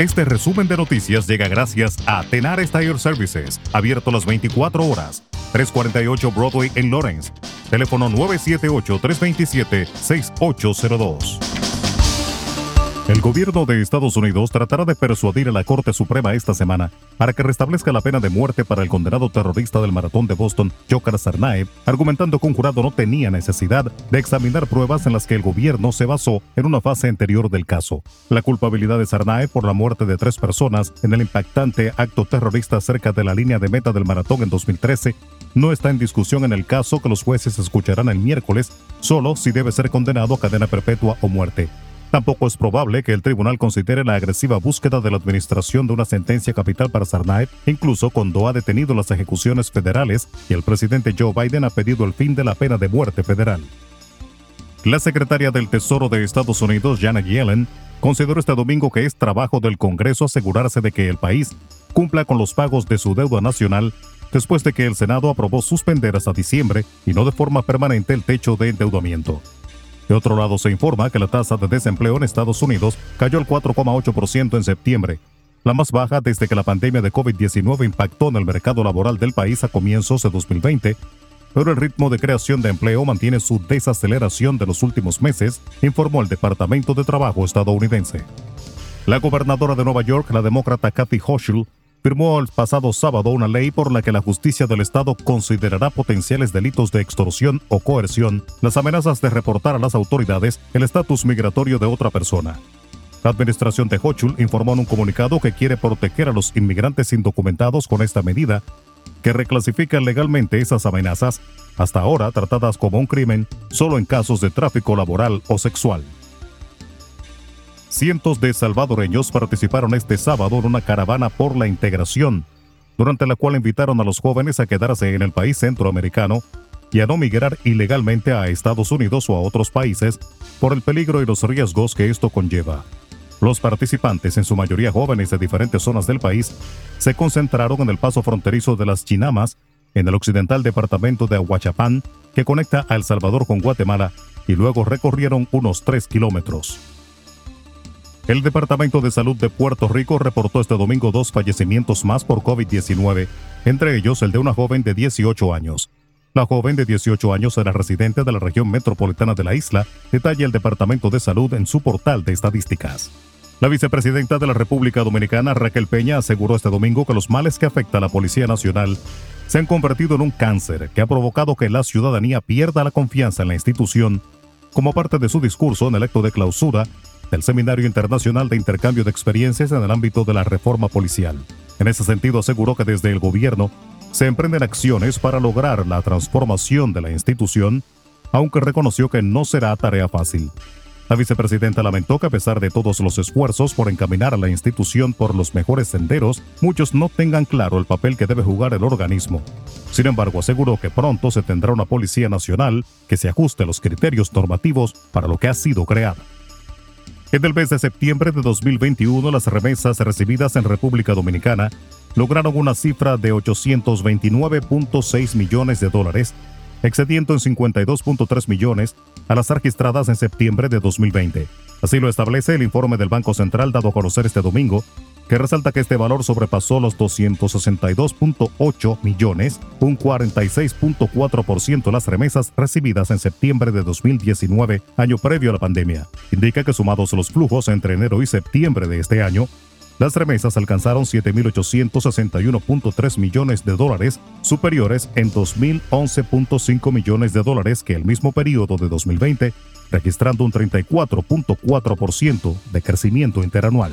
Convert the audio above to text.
Este resumen de noticias llega gracias a Tenar Tire Services, abierto las 24 horas. 348 Broadway en Lawrence. Teléfono 978-327-6802. El gobierno de Estados Unidos tratará de persuadir a la Corte Suprema esta semana para que restablezca la pena de muerte para el condenado terrorista del maratón de Boston, Jokar Sarnaev, argumentando que un jurado no tenía necesidad de examinar pruebas en las que el gobierno se basó en una fase anterior del caso. La culpabilidad de Sarnaev por la muerte de tres personas en el impactante acto terrorista cerca de la línea de meta del maratón en 2013 no está en discusión en el caso que los jueces escucharán el miércoles, solo si debe ser condenado a cadena perpetua o muerte. Tampoco es probable que el tribunal considere la agresiva búsqueda de la administración de una sentencia capital para Sarnaev, incluso cuando ha detenido las ejecuciones federales y el presidente Joe Biden ha pedido el fin de la pena de muerte federal. La secretaria del Tesoro de Estados Unidos, Janet Yellen, consideró este domingo que es trabajo del Congreso asegurarse de que el país cumpla con los pagos de su deuda nacional después de que el Senado aprobó suspender hasta diciembre y no de forma permanente el techo de endeudamiento. De otro lado, se informa que la tasa de desempleo en Estados Unidos cayó al 4,8% en septiembre, la más baja desde que la pandemia de COVID-19 impactó en el mercado laboral del país a comienzos de 2020, pero el ritmo de creación de empleo mantiene su desaceleración de los últimos meses, informó el Departamento de Trabajo estadounidense. La gobernadora de Nueva York, la demócrata Kathy Hochul, firmó el pasado sábado una ley por la que la justicia del Estado considerará potenciales delitos de extorsión o coerción las amenazas de reportar a las autoridades el estatus migratorio de otra persona. La administración de Hochul informó en un comunicado que quiere proteger a los inmigrantes indocumentados con esta medida, que reclasifica legalmente esas amenazas, hasta ahora tratadas como un crimen solo en casos de tráfico laboral o sexual. Cientos de salvadoreños participaron este sábado en una caravana por la integración, durante la cual invitaron a los jóvenes a quedarse en el país centroamericano y a no migrar ilegalmente a Estados Unidos o a otros países por el peligro y los riesgos que esto conlleva. Los participantes, en su mayoría jóvenes de diferentes zonas del país, se concentraron en el paso fronterizo de las Chinamas, en el occidental departamento de Aguachapán, que conecta a El Salvador con Guatemala, y luego recorrieron unos 3 kilómetros. El Departamento de Salud de Puerto Rico reportó este domingo dos fallecimientos más por COVID-19, entre ellos el de una joven de 18 años. La joven de 18 años era residente de la región metropolitana de la isla, detalla el Departamento de Salud en su portal de estadísticas. La vicepresidenta de la República Dominicana, Raquel Peña, aseguró este domingo que los males que afecta a la Policía Nacional se han convertido en un cáncer que ha provocado que la ciudadanía pierda la confianza en la institución. Como parte de su discurso en el acto de clausura, del Seminario Internacional de Intercambio de Experiencias en el ámbito de la reforma policial. En ese sentido, aseguró que desde el gobierno se emprenden acciones para lograr la transformación de la institución, aunque reconoció que no será tarea fácil. La vicepresidenta lamentó que a pesar de todos los esfuerzos por encaminar a la institución por los mejores senderos, muchos no tengan claro el papel que debe jugar el organismo. Sin embargo, aseguró que pronto se tendrá una Policía Nacional que se ajuste a los criterios normativos para lo que ha sido creada. En el mes de septiembre de 2021, las remesas recibidas en República Dominicana lograron una cifra de 829.6 millones de dólares, excediendo en 52.3 millones a las registradas en septiembre de 2020. Así lo establece el informe del Banco Central dado a conocer este domingo, que resalta que este valor sobrepasó los 262.8 millones, un 46.4% de las remesas recibidas en septiembre de 2019, año previo a la pandemia. Indica que sumados los flujos entre enero y septiembre de este año, las remesas alcanzaron 7.861.3 millones de dólares, superiores en 2.011.5 millones de dólares que el mismo periodo de 2020, registrando un 34.4% de crecimiento interanual.